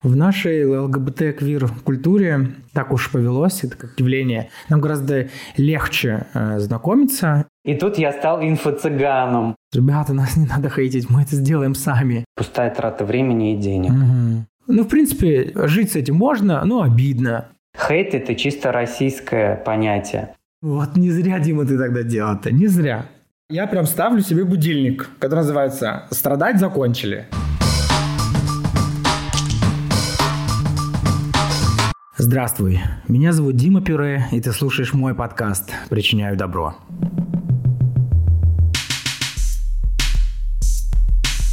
В нашей ЛГБТ-квир-культуре так уж повелось, это как явление, нам гораздо легче э, знакомиться. И тут я стал инфо-цыганом. Ребята, нас не надо хейтить, мы это сделаем сами. Пустая трата времени и денег. Угу. Ну, в принципе, жить с этим можно, но обидно. Хейт – это чисто российское понятие. Вот не зря, Дима, ты тогда делал-то, не зря. Я прям ставлю себе будильник, который называется «Страдать закончили». Здравствуй, меня зовут Дима Пюре, и ты слушаешь мой подкаст «Причиняю добро».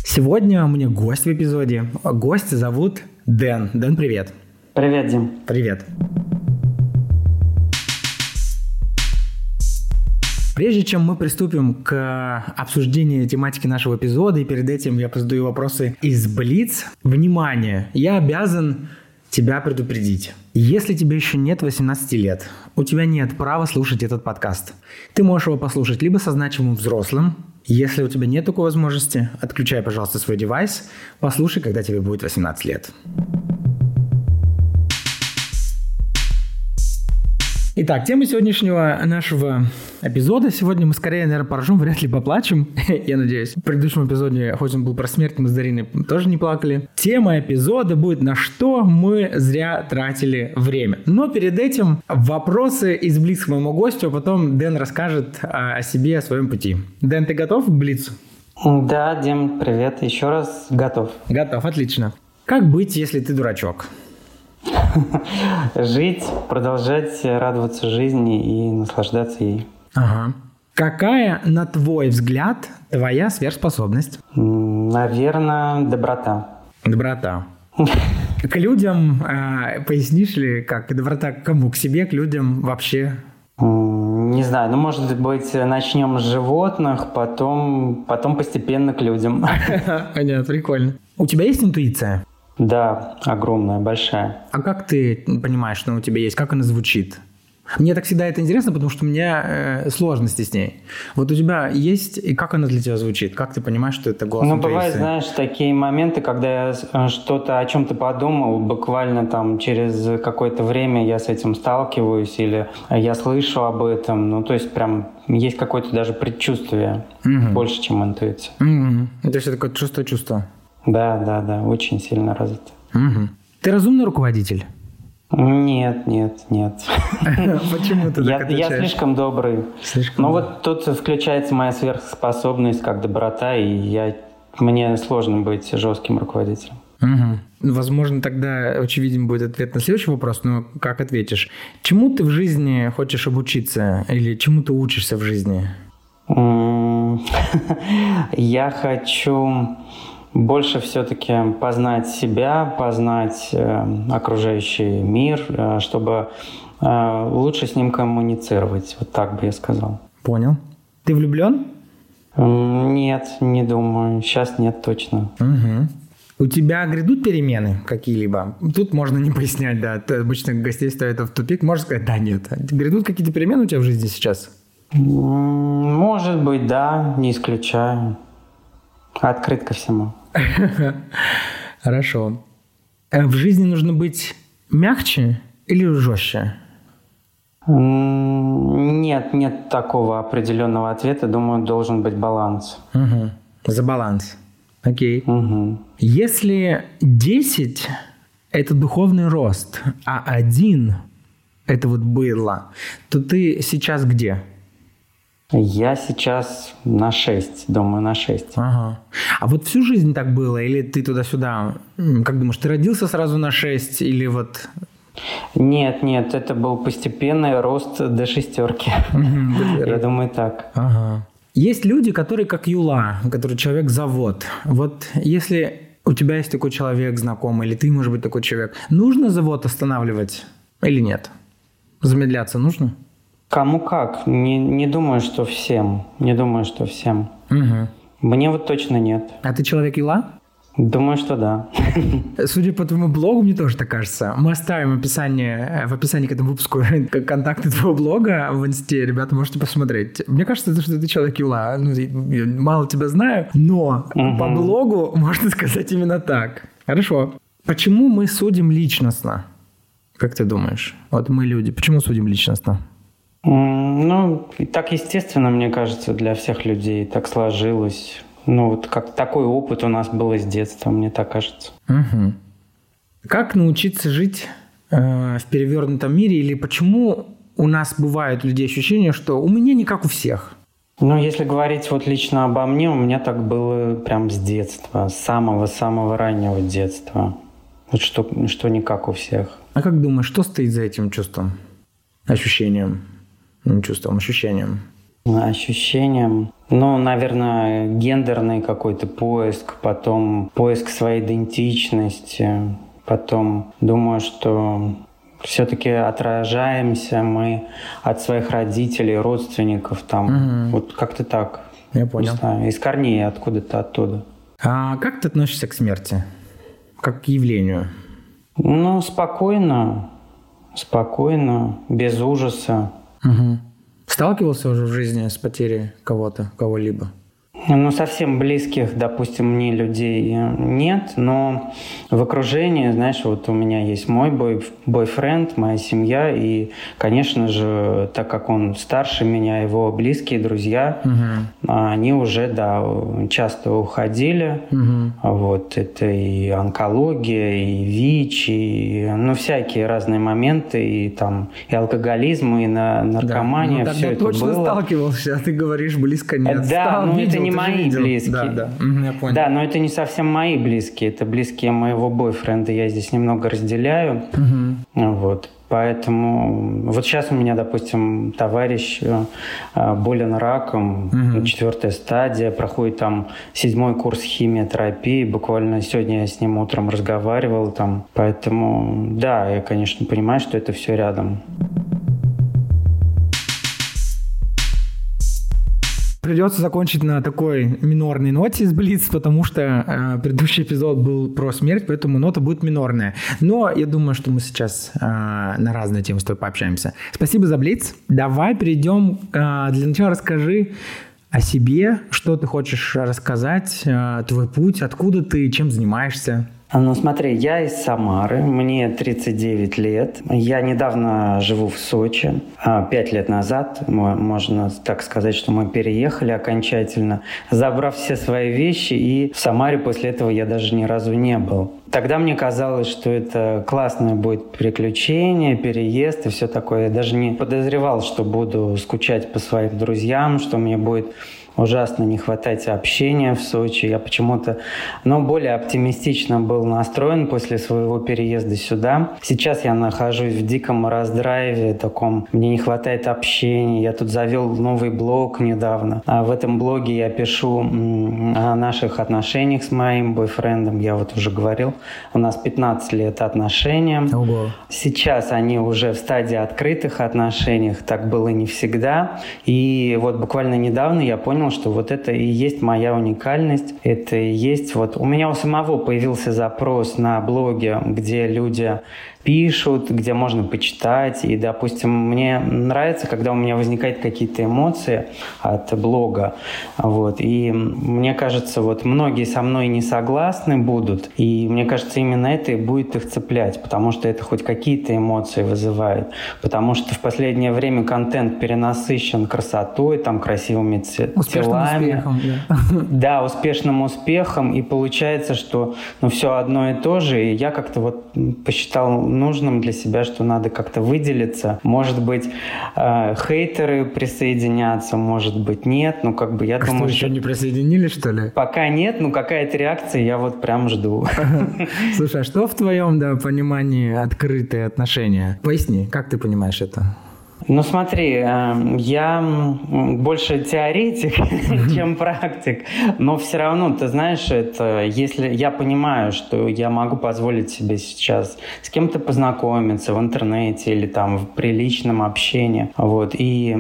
Сегодня у меня гость в эпизоде. Гость зовут Дэн. Дэн, привет. Привет, Дим. Привет. Прежде чем мы приступим к обсуждению тематики нашего эпизода, и перед этим я задаю вопросы из Блиц, внимание, я обязан тебя предупредить. Если тебе еще нет 18 лет, у тебя нет права слушать этот подкаст. Ты можешь его послушать либо со значимым взрослым, если у тебя нет такой возможности, отключай, пожалуйста, свой девайс, послушай, когда тебе будет 18 лет. Итак, тема сегодняшнего нашего эпизода. Сегодня мы скорее, наверное, поражем, вряд ли поплачем. Я надеюсь. В предыдущем эпизоде, хоть он был про смерть, мы с Дариной тоже не плакали. Тема эпизода будет «На что мы зря тратили время?». Но перед этим вопросы из Блиц к моему гостю, а потом Дэн расскажет о себе, о своем пути. Дэн, ты готов к Блицу? Да, Дим, привет. Еще раз готов. Готов, отлично. Как быть, если ты дурачок? Жить, продолжать радоваться жизни и наслаждаться ей. Ага. Какая, на твой взгляд, твоя сверхспособность? Наверное, доброта. Доброта. К людям, э, пояснишь ли, как доброта к кому? К себе, к людям вообще? Не знаю, ну, может быть, начнем с животных, потом, потом постепенно к людям. Понятно, прикольно. У тебя есть интуиция? Да, огромная, большая. А как ты понимаешь, что у тебя есть? Как она звучит? Мне так всегда это интересно, потому что у меня э, сложности с ней. Вот у тебя есть, и как она для тебя звучит? Как ты понимаешь, что это голос Ну, бывают, знаешь, такие моменты, когда я э, что-то о чем-то подумал, буквально там через какое-то время я с этим сталкиваюсь, или я слышу об этом. Ну, то есть прям есть какое-то даже предчувствие угу. больше, чем интуиция. Угу. Это такое чувство-чувство? Да, да, да, очень сильно развито. Угу. Ты разумный руководитель? Нет, нет, нет. Почему ты так я, я слишком добрый. Слишком ну вот тут включается моя сверхспособность как доброта, и я, мне сложно быть жестким руководителем. Угу. Возможно, тогда очевиден будет ответ на следующий вопрос, но как ответишь? Чему ты в жизни хочешь обучиться или чему ты учишься в жизни? Я хочу больше все-таки познать себя, познать э, окружающий мир, э, чтобы э, лучше с ним коммуницировать. Вот так бы я сказал. Понял. Ты влюблен? Нет, не думаю. Сейчас нет точно. Угу. У тебя грядут перемены какие-либо? Тут можно не пояснять, да. Ты обычно гостей ставят в тупик. Можно сказать, да, нет. Грядут какие-то перемены у тебя в жизни сейчас? Может быть, да, не исключаю. Открыт ко всему. Хорошо. Э, в жизни нужно быть мягче или жестче? Нет, нет такого определенного ответа. Думаю, должен быть баланс. Угу. За баланс. Окей. Угу. Если 10 – это духовный рост, а один – это вот было, то ты сейчас где? Я сейчас на 6, думаю, на 6. Ага. А вот всю жизнь так было? Или ты туда-сюда? Как думаешь, ты родился сразу на 6 или вот... Нет, нет, это был постепенный рост до шестерки. Я думаю, так. Ага. Есть люди, которые как Юла, который человек-завод. Вот если у тебя есть такой человек знакомый, или ты, может быть, такой человек, нужно завод останавливать или нет? Замедляться нужно? Кому как. Не, не думаю, что всем. Не думаю, что всем. Угу. Мне вот точно нет. А ты человек Ила? Думаю, что да. Судя по твоему блогу, мне тоже так кажется. Мы оставим описание, в описании к этому выпуску контакты твоего блога в инсте. Ребята, можете посмотреть. Мне кажется, что ты человек Юла. Ну, мало тебя знаю, но угу. по блогу можно сказать именно так. Хорошо. Почему мы судим личностно? Как ты думаешь? Вот мы люди, почему судим личностно? Ну, так естественно, мне кажется, для всех людей так сложилось. Ну, вот как такой опыт у нас был с детства, мне так кажется. Угу. Как научиться жить э, в перевернутом мире? Или почему у нас бывает у людей ощущение, что у меня не как у всех? Ну, если говорить вот лично обо мне, у меня так было прям с детства, с самого-самого раннего детства. Вот что, что не как у всех. А как думаешь, что стоит за этим чувством? Ощущением? Чувством, ощущением. Ощущением. Ну, наверное, гендерный какой-то поиск, потом поиск своей идентичности, потом думаю, что все-таки отражаемся мы от своих родителей, родственников, там, угу. вот как-то так. Я понял. Не знаю, из корней откуда-то оттуда. А как ты относишься к смерти? Как к явлению? Ну, спокойно, спокойно, без ужаса. Угу. Сталкивался уже в жизни с потерей кого-то, кого-либо? Ну, совсем близких, допустим, мне людей нет, но в окружении, знаешь, вот у меня есть мой бой, бойфренд, моя семья, и, конечно же, так как он старше меня, его близкие друзья, угу. они уже, да, часто уходили. Угу. Вот, это и онкология, и ВИЧ, и, ну, всякие разные моменты, и там, и алкоголизм, и на, наркомания, да. ну, все это точно было. сталкивался, а ты говоришь, близко нет. Да, Стал, ну видел, это не мои видел. близкие. Да, да. я понял. Да, но это не совсем мои близкие, это близкие моего бойфренда. Я здесь немного разделяю. Угу. Вот. Поэтому вот сейчас у меня, допустим, товарищ э, болен раком, угу. четвертая стадия, проходит там седьмой курс химиотерапии. Буквально сегодня я с ним утром разговаривал там. Поэтому да, я, конечно, понимаю, что это все рядом. Придется закончить на такой минорной ноте из Блиц, потому что э, предыдущий эпизод был про смерть, поэтому нота будет минорная. Но я думаю, что мы сейчас э, на разные темы с тобой пообщаемся. Спасибо за Блиц. Давай перейдем. Э, для начала расскажи о себе, что ты хочешь рассказать, э, твой путь, откуда ты, чем занимаешься. Ну смотри, я из Самары, мне 39 лет. Я недавно живу в Сочи. А, пять лет назад, можно так сказать, что мы переехали окончательно, забрав все свои вещи, и в Самаре после этого я даже ни разу не был. Тогда мне казалось, что это классное будет приключение, переезд и все такое. Я даже не подозревал, что буду скучать по своим друзьям, что мне будет ужасно не хватать общения в Сочи. Я почему-то, ну, более оптимистично был настроен после своего переезда сюда. Сейчас я нахожусь в диком раздрайве таком. Мне не хватает общения. Я тут завел новый блог недавно. А в этом блоге я пишу о наших отношениях с моим бойфрендом. Я вот уже говорил, у нас 15 лет отношениям. Ого. Сейчас они уже в стадии открытых отношений. Так было не всегда. И вот буквально недавно я понял, понял, что вот это и есть моя уникальность. Это и есть вот... У меня у самого появился запрос на блоге, где люди пишут, где можно почитать. И, допустим, мне нравится, когда у меня возникают какие-то эмоции от блога. Вот. И мне кажется, вот многие со мной не согласны будут. И мне кажется, именно это и будет их цеплять, потому что это хоть какие-то эмоции вызывает. Потому что в последнее время контент перенасыщен красотой, там красивыми телами. Успехом, да. да, успешным успехом. И получается, что ну, все одно и то же. И я как-то вот посчитал нужным для себя, что надо как-то выделиться. Может быть, э, хейтеры присоединятся, может быть, нет. Ну, как бы я а думаю, что, еще не присоединились, что ли? Пока нет, ну, какая-то реакция я вот прям жду. Слушай, а что в твоем да, понимании открытые отношения? Поясни, как ты понимаешь это? Ну смотри, эм, я больше теоретик, чем практик, но все равно, ты знаешь, это если я понимаю, что я могу позволить себе сейчас с кем-то познакомиться в интернете или там в приличном общении, вот, и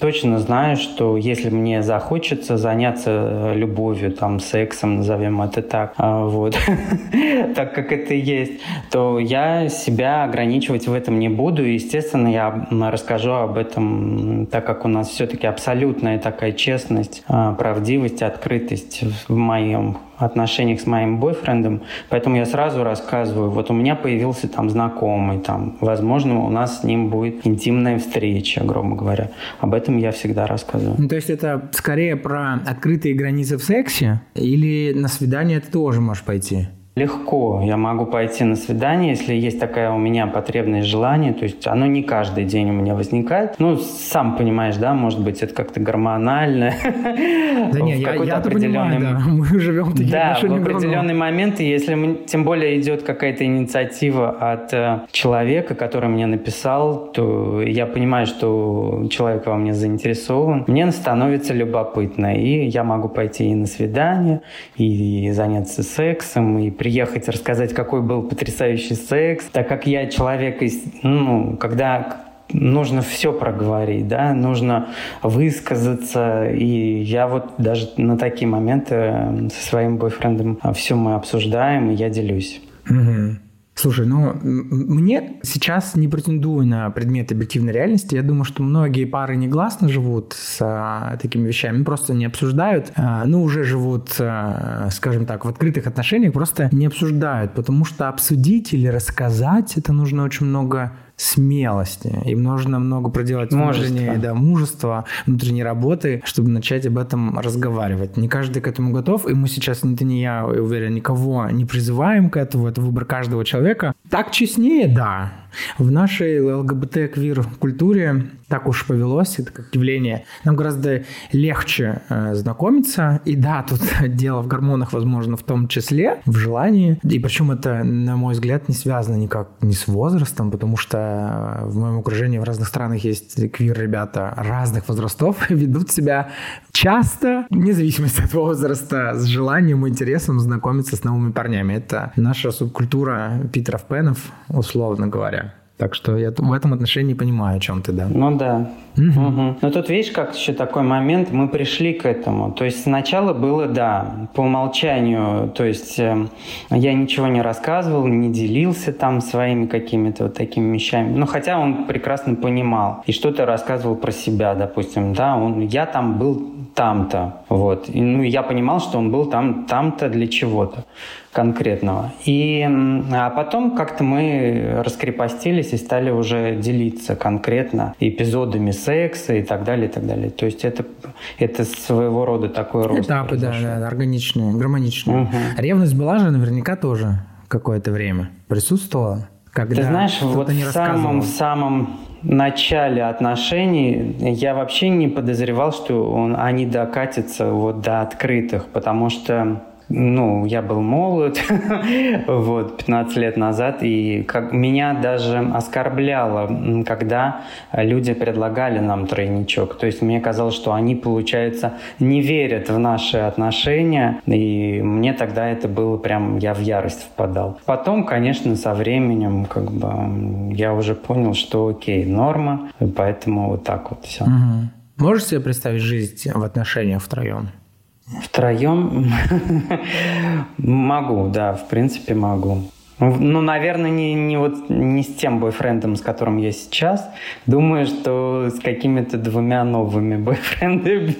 точно знаю, что если мне захочется заняться любовью, там, сексом, назовем это так, а, вот, так как это есть, то я себя ограничивать в этом не буду, естественно, я расскажу расскажу об этом, так как у нас все-таки абсолютная такая честность, а, правдивость, открытость в моем отношениях с моим бойфрендом, поэтому я сразу рассказываю, вот у меня появился там знакомый, там, возможно, у нас с ним будет интимная встреча, грубо говоря. Об этом я всегда рассказываю. Ну, то есть это скорее про открытые границы в сексе или на свидание ты тоже можешь пойти? Легко. Я могу пойти на свидание, если есть такая у меня потребность, желание. То есть оно не каждый день у меня возникает. Ну, сам понимаешь, да, может быть, это как-то гормонально. Да нет, я, я определенный... понимаю, да. Мы живем такие Да, в определенный момент, если мы, тем более идет какая-то инициатива от э, человека, который мне написал, то я понимаю, что человек во мне заинтересован. Мне становится любопытно, и я могу пойти и на свидание, и заняться сексом, и при приехать, рассказать, какой был потрясающий секс, так как я человек, ну, когда нужно все проговорить, да, нужно высказаться, и я вот даже на такие моменты со своим бойфрендом все мы обсуждаем, и я делюсь. Угу. Слушай, ну, мне сейчас не претендую на предмет объективной реальности. Я думаю, что многие пары негласно живут с а, такими вещами, просто не обсуждают. А, ну, уже живут, а, скажем так, в открытых отношениях, просто не обсуждают, потому что обсудить или рассказать это нужно очень много смелости. Им нужно много проделать внутренней да, мужества, внутренней работы, чтобы начать об этом разговаривать. Не каждый к этому готов, и мы сейчас, ни ты, ни я, я уверен, никого не призываем к этому, это выбор каждого человека. Так честнее, да. В нашей ЛГБТ-квир-культуре так уж повелось, это как явление. Нам гораздо легче э, знакомиться. И да, тут дело в гормонах, возможно, в том числе, в желании. И причем это, на мой взгляд, не связано никак не с возрастом, потому что в моем окружении в разных странах есть квир-ребята разных возрастов, ведут себя часто, вне зависимости от возраста, с желанием и интересом знакомиться с новыми парнями. Это наша субкультура Питеров Пенов, условно говоря. Так что я в этом отношении понимаю, о чем ты, да. Ну да. Угу. Угу. Но тут видишь, как еще такой момент, мы пришли к этому. То есть сначала было, да, по умолчанию, то есть э, я ничего не рассказывал, не делился там своими какими-то вот такими вещами. Ну, хотя он прекрасно понимал и что-то рассказывал про себя, допустим, да, он, я там был там-то, вот. И, ну, я понимал, что он был там, там-то для чего-то конкретного. И, а потом как-то мы раскрепостились и стали уже делиться конкретно эпизодами секса и так далее, и так далее. То есть это, это своего рода такой рост. Этапы, да, да, органичные, гармоничные. Угу. Ревность была же наверняка тоже какое-то время. Присутствовала? Когда Ты знаешь, вот в самом, в самом начале отношений я вообще не подозревал, что он, они докатятся вот до открытых, потому что ну, я был молод, вот, 15 лет назад, и как, меня даже оскорбляло, когда люди предлагали нам тройничок. То есть мне казалось, что они, получается, не верят в наши отношения, и мне тогда это было прям, я в ярость впадал. Потом, конечно, со временем, как бы, я уже понял, что окей, норма, поэтому вот так вот все. Угу. Можешь себе представить жизнь в отношениях втроем? Втроем могу, да, в принципе могу. Ну, наверное, не, не, вот, не с тем бойфрендом, с которым я сейчас. Думаю, что с какими-то двумя новыми бойфрендами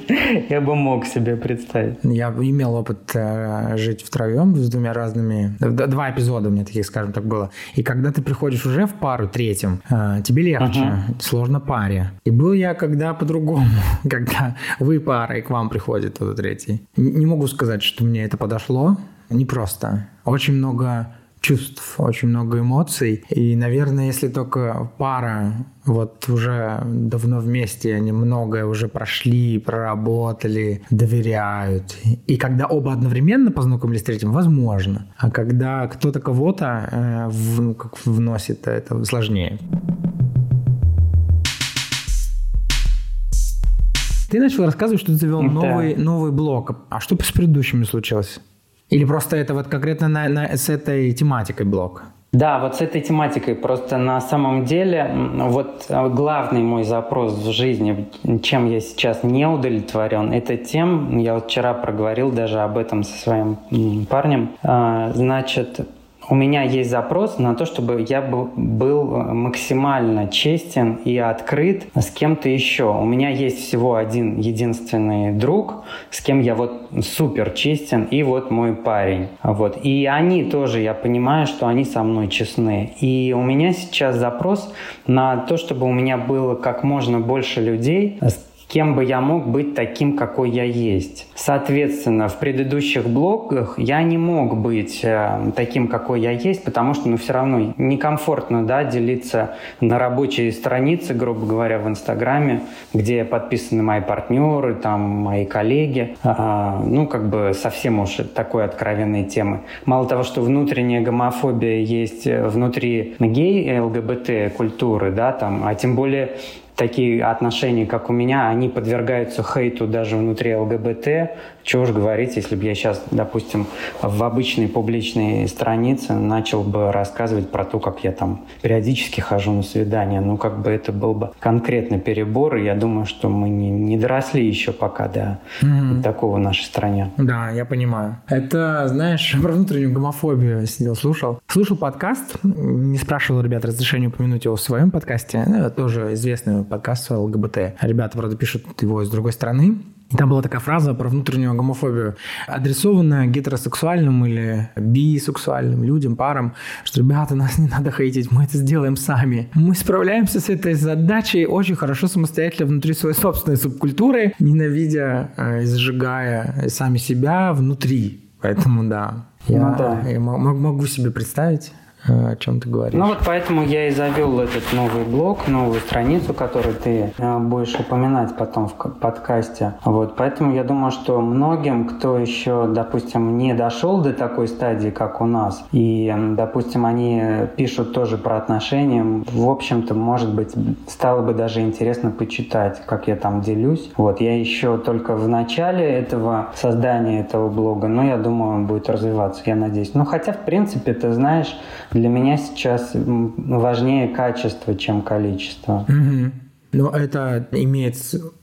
я бы мог себе представить. Я имел опыт э, жить втроем с двумя разными... Два эпизода у меня таких, скажем так, было. И когда ты приходишь уже в пару третьим, э, тебе легче, uh-huh. сложно паре. И был я когда по-другому, когда вы пара, и к вам приходит кто-то третий. Не могу сказать, что мне это подошло. Непросто. Очень много чувств, очень много эмоций. И, наверное, если только пара вот уже давно вместе, они многое уже прошли, проработали, доверяют. И когда оба одновременно познакомились с третьим, возможно. А когда кто-то кого-то э, в, ну, как вносит, это сложнее. Ты начал рассказывать, что ты завел да. новый, новый блог. А что с предыдущими случилось? Или просто это вот конкретно на, на, с этой тематикой блог? Да, вот с этой тематикой. Просто на самом деле вот э, главный мой запрос в жизни, чем я сейчас не удовлетворен, это тем, я вот вчера проговорил даже об этом со своим парнем, а, значит, у меня есть запрос на то, чтобы я был максимально честен и открыт с кем-то еще. У меня есть всего один единственный друг, с кем я вот супер честен, и вот мой парень. Вот. И они тоже, я понимаю, что они со мной честны. И у меня сейчас запрос на то, чтобы у меня было как можно больше людей, с кем бы я мог быть таким, какой я есть. Соответственно, в предыдущих блогах я не мог быть э, таким, какой я есть, потому что ну, все равно некомфортно да, делиться на рабочей странице, грубо говоря, в Инстаграме, где подписаны мои партнеры, там, мои коллеги. А, ну, как бы совсем уж такой откровенной темы. Мало того, что внутренняя гомофобия есть внутри гей ЛГБТ культуры, да, там, а тем более такие отношения, как у меня, они подвергаются хейту даже внутри ЛГБТ. Чего уж говорить, если бы я сейчас, допустим, в обычной публичной странице начал бы рассказывать про то, как я там периодически хожу на свидания. Ну, как бы это был бы конкретный перебор, и я думаю, что мы не, не доросли еще пока до mm-hmm. такого в нашей стране. Да, я понимаю. Это, знаешь, про внутреннюю гомофобию сидел, слушал. Слушал подкаст, не спрашивал ребят разрешения упомянуть его в своем подкасте. Ну, тоже подкаст ЛГБТ. Ребята, правда, пишут его из другой страны. И там была такая фраза про внутреннюю гомофобию, адресованная гетеросексуальным или бисексуальным людям, парам, что, ребята, нас не надо хейтить, мы это сделаем сами. Мы справляемся с этой задачей очень хорошо самостоятельно внутри своей собственной субкультуры, ненавидя э, и зажигая сами себя внутри. Поэтому да, я, ну, да. я могу себе представить о чем ты говоришь. Ну вот поэтому я и завел этот новый блог, новую страницу, которую ты э, будешь упоминать потом в подкасте. Вот поэтому я думаю, что многим, кто еще, допустим, не дошел до такой стадии, как у нас, и, допустим, они пишут тоже про отношения, в общем-то, может быть, стало бы даже интересно почитать, как я там делюсь. Вот я еще только в начале этого создания этого блога, но я думаю, он будет развиваться, я надеюсь. Ну хотя, в принципе, ты знаешь, для меня сейчас важнее качество, чем количество. Угу. Но это имеет,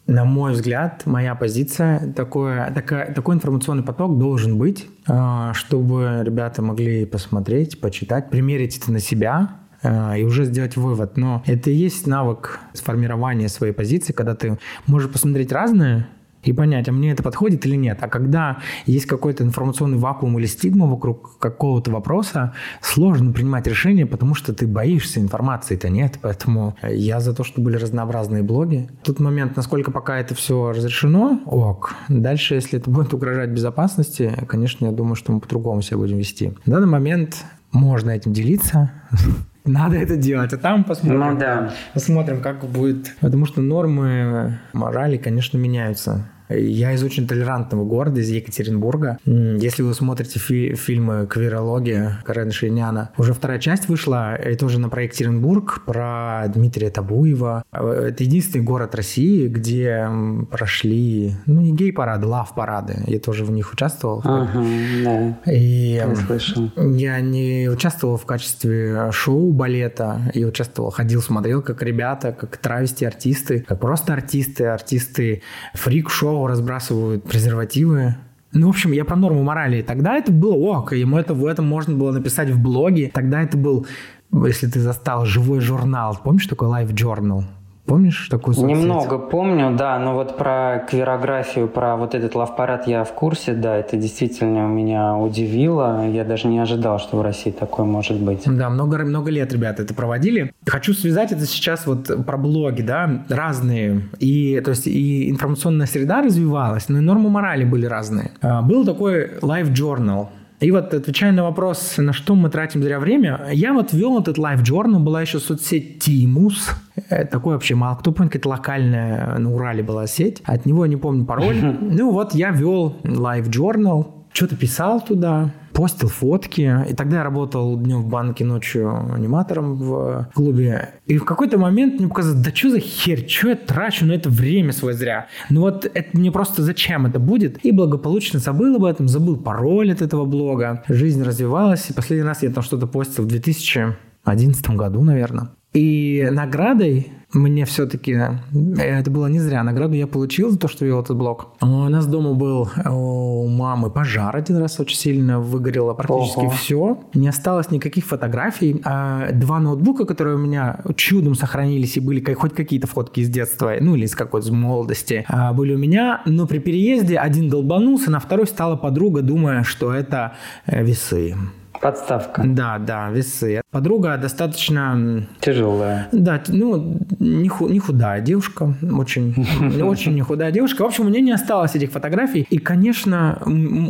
на мой взгляд, моя позиция, такое, такая, такой информационный поток должен быть, а, чтобы ребята могли посмотреть, почитать, примерить это на себя, а, и уже сделать вывод. Но это и есть навык сформирования своей позиции, когда ты можешь посмотреть разное, и понять, а мне это подходит или нет. А когда есть какой-то информационный вакуум или стигма вокруг какого-то вопроса, сложно принимать решение, потому что ты боишься, информации-то нет. Поэтому я за то, что были разнообразные блоги. Тут момент, насколько пока это все разрешено, ок. Дальше, если это будет угрожать безопасности, конечно, я думаю, что мы по-другому себя будем вести. В данный момент можно этим делиться, надо это делать, а там посмотрим. Ну да. Посмотрим, как будет. Потому что нормы морали, конечно, меняются. Я из очень толерантного города, из Екатеринбурга. Если вы смотрите фи- фильмы «Квирология» Карена Шейняна, уже вторая часть вышла, это уже на проект Екатеринбург про Дмитрия Табуева. Это единственный город России, где прошли, ну, не гей-парады, лав-парады. Я тоже в них участвовал. Ага, да. И я, слышал. я не участвовал в качестве шоу балета, я участвовал, ходил, смотрел, как ребята, как травести-артисты, как просто артисты, артисты фрик-шоу разбрасывают презервативы. Ну, в общем, я про норму морали. Тогда это было ок, ему это в этом можно было написать в блоге. Тогда это был, если ты застал, живой журнал. Помнишь такой Live Journal? Помнишь такую соцсеть? Немного помню, да, но вот про квирографию, про вот этот лавпарад я в курсе, да, это действительно меня удивило. Я даже не ожидал, что в России такое может быть. Да, много, много лет ребята это проводили. Хочу связать это сейчас вот про блоги, да, разные. И, то есть, и информационная среда развивалась, но и нормы морали были разные. А, был такой Live Journal, и вот отвечая на вопрос, на что мы тратим зря время, я вот вел этот Live Journal, была еще соцсеть Тимус, э, такой вообще мало кто помнит, какая-то локальная на Урале была сеть, от него не помню пароль. Ну вот я вел Live Journal, что-то писал туда, постил фотки. И тогда я работал днем в банке, ночью аниматором в клубе. И в какой-то момент мне показалось, да что за херь, что я трачу на это время свое зря? Ну вот это мне просто зачем это будет? И благополучно забыл об этом, забыл пароль от этого блога. Жизнь развивалась. И последний раз я там что-то постил в 2011 году, наверное. И наградой мне все-таки, э, это было не зря, награду я получил за то, что вел этот блог. У нас дома был у мамы пожар один раз очень сильно, выгорело практически Ого. все. Не осталось никаких фотографий. А два ноутбука, которые у меня чудом сохранились и были хоть какие-то фотки из детства, ну или из какой-то молодости, а, были у меня. Но при переезде один долбанулся, на второй стала подруга, думая, что это э, весы. Подставка. Да, да, весы. Подруга достаточно... Тяжелая. Да, ну, не, ху, не худая девушка, очень, очень не худая девушка. В общем, у нее не осталось этих фотографий. И, конечно,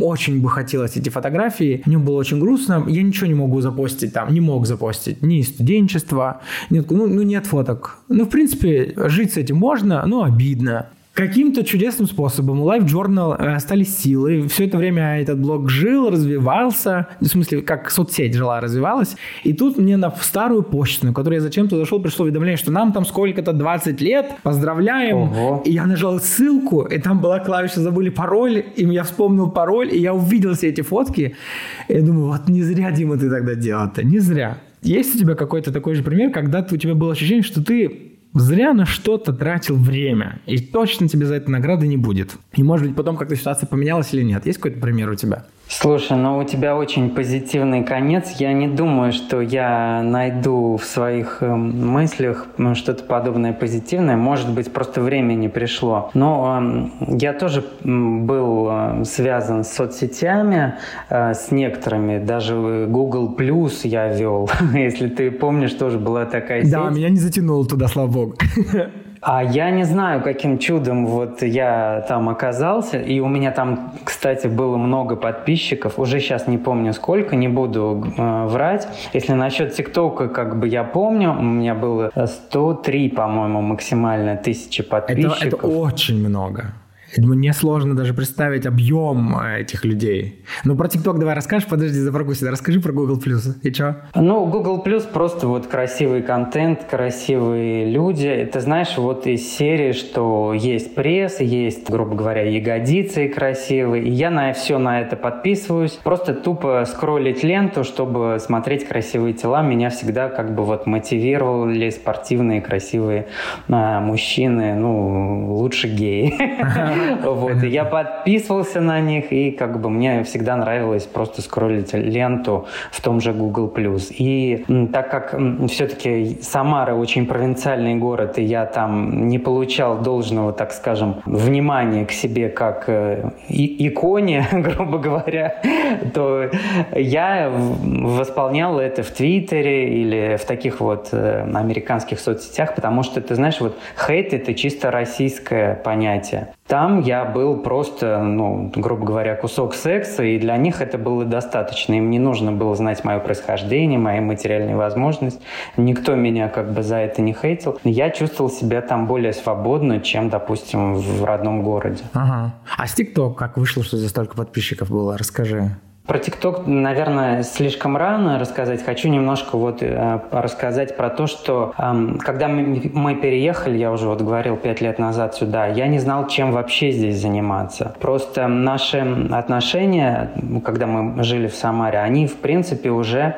очень бы хотелось эти фотографии. Мне было очень грустно. Я ничего не могу запостить там, не мог запостить. Ни студенчества, нет, ну, ну, нет фоток. Ну, в принципе, жить с этим можно, но обидно. Каким-то чудесным способом у Life Journal э, остались силы. Все это время этот блог жил, развивался. В смысле, как соцсеть жила, развивалась. И тут мне на старую почту, на которую я зачем-то зашел, пришло уведомление, что нам там сколько-то 20 лет, поздравляем. Ого. И я нажал ссылку, и там была клавиша «Забыли пароль», и я вспомнил пароль, и я увидел все эти фотки. И я думаю, вот не зря, Дима, ты тогда делал-то, не зря. Есть у тебя какой-то такой же пример, когда у тебя было ощущение, что ты зря на что-то тратил время, и точно тебе за это награды не будет. И может быть потом как-то ситуация поменялась или нет. Есть какой-то пример у тебя? Слушай, ну у тебя очень позитивный конец. Я не думаю, что я найду в своих эм, мыслях что-то подобное позитивное. Может быть, просто время не пришло. Но э, я тоже был э, связан с соцсетями, э, с некоторыми. Даже Google Plus я вел. Если ты помнишь, тоже была такая сеть. Да, меня не затянуло туда, слава богу. А я не знаю, каким чудом вот я там оказался, и у меня там, кстати, было много подписчиков, уже сейчас не помню сколько, не буду э, врать. Если насчет ТикТока, как бы я помню, у меня было 103, по-моему, максимально тысячи подписчиков. Это, это очень много. Мне сложно даже представить объем э, этих людей. Ну, про ТикТок давай расскажешь, подожди, за да, расскажи про Google+. И что? Ну, Google+, просто вот красивый контент, красивые люди. Это, знаешь, вот из серии, что есть пресс, есть, грубо говоря, ягодицы красивые. И я на все на это подписываюсь. Просто тупо скроллить ленту, чтобы смотреть красивые тела. Меня всегда как бы вот мотивировали спортивные красивые а, мужчины. Ну, лучше геи. Вот, и я подписывался на них, и как бы мне всегда нравилось просто скроллить ленту в том же Google+. И так как все-таки Самара очень провинциальный город, и я там не получал должного, так скажем, внимания к себе как э, и иконе, грубо говоря, то я восполнял это в Твиттере или в таких вот э, американских соцсетях, потому что, ты знаешь, вот хейт — это чисто российское понятие. Там я был просто, ну, грубо говоря, кусок секса, и для них это было достаточно. Им не нужно было знать мое происхождение, мои материальные возможности. Никто меня как бы за это не хейтил. Я чувствовал себя там более свободно, чем, допустим, в родном городе. Ага. А с ТикТок как вышло, что здесь столько подписчиков было? Расскажи. Про ТикТок, наверное, слишком рано рассказать. Хочу немножко вот э, рассказать про то, что когда мы переехали, я уже вот говорил пять лет назад сюда, я не знал, чем вообще здесь заниматься. Просто наши отношения, когда мы жили в Самаре, они, в принципе, уже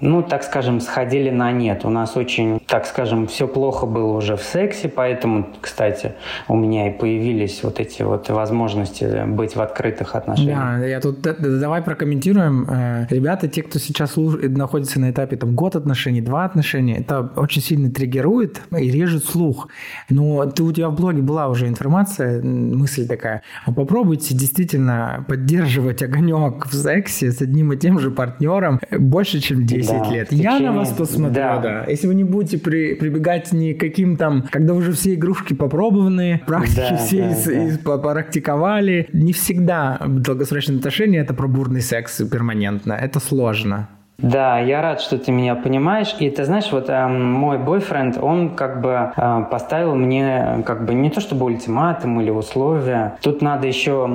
ну, так скажем, сходили на нет. У нас очень, так скажем, все плохо было уже в сексе, поэтому, кстати, у меня и появились вот эти вот возможности быть в открытых отношениях. Да, я тут давай прокомментируем. Э, ребята, те, кто сейчас находится на этапе там год отношений, два отношения, это очень сильно триггерует и режет слух. Но ты, у тебя в блоге была уже информация, мысль такая, попробуйте действительно поддерживать огонек в сексе с одним и тем же партнером больше, чем 10 10 да, лет. Течение... Я на вас посмотрю, да. да. Если вы не будете при, прибегать ни к каким там, когда уже все игрушки попробованы, практики да, все да, из, да. Из, попрактиковали, не всегда долгосрочные отношения это про бурный секс перманентно. Это сложно. Да, я рад, что ты меня понимаешь. И ты знаешь, вот э, мой бойфренд, он как бы э, поставил мне как бы не то чтобы ультиматум или условия. Тут надо еще,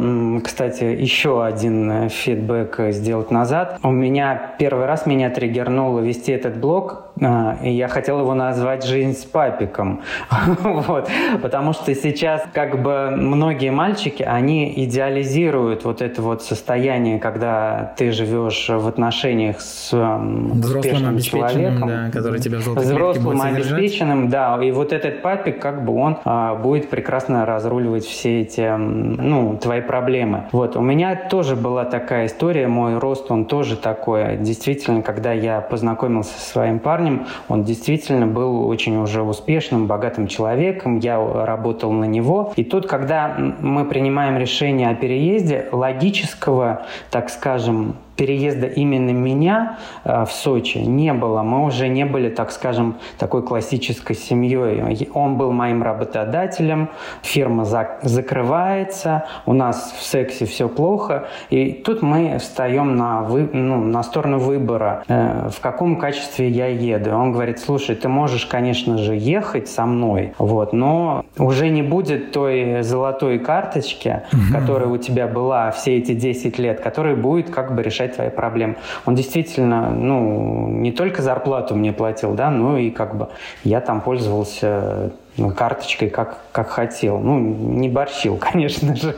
кстати, еще один э, фидбэк сделать назад. У меня первый раз меня триггернуло вести этот блог, э, и я хотел его назвать «Жизнь с папиком». вот. Потому что сейчас как бы многие мальчики, они идеализируют вот это вот состояние, когда ты живешь в отношениях с взрослым человеком, да, который тебя взрослым обеспеченным, да, и вот этот папик, как бы он а, будет прекрасно разруливать все эти, ну, твои проблемы. Вот, у меня тоже была такая история, мой рост, он тоже такой. Действительно, когда я познакомился со своим парнем, он действительно был очень уже успешным, богатым человеком, я работал на него. И тут, когда мы принимаем решение о переезде, логического, так скажем, переезда именно меня э, в Сочи не было. Мы уже не были, так скажем, такой классической семьей. Он был моим работодателем, фирма за закрывается, у нас в сексе все плохо. И тут мы встаем на, вы, ну, на сторону выбора, э, в каком качестве я еду. Он говорит, слушай, ты можешь, конечно же, ехать со мной, вот, но уже не будет той золотой карточки, угу. которая у тебя была все эти 10 лет, которая будет как бы решать решать твои проблемы. Он действительно, ну, не только зарплату мне платил, да, но и как бы я там пользовался ну, карточкой как, как хотел. Ну, не борщил, конечно же.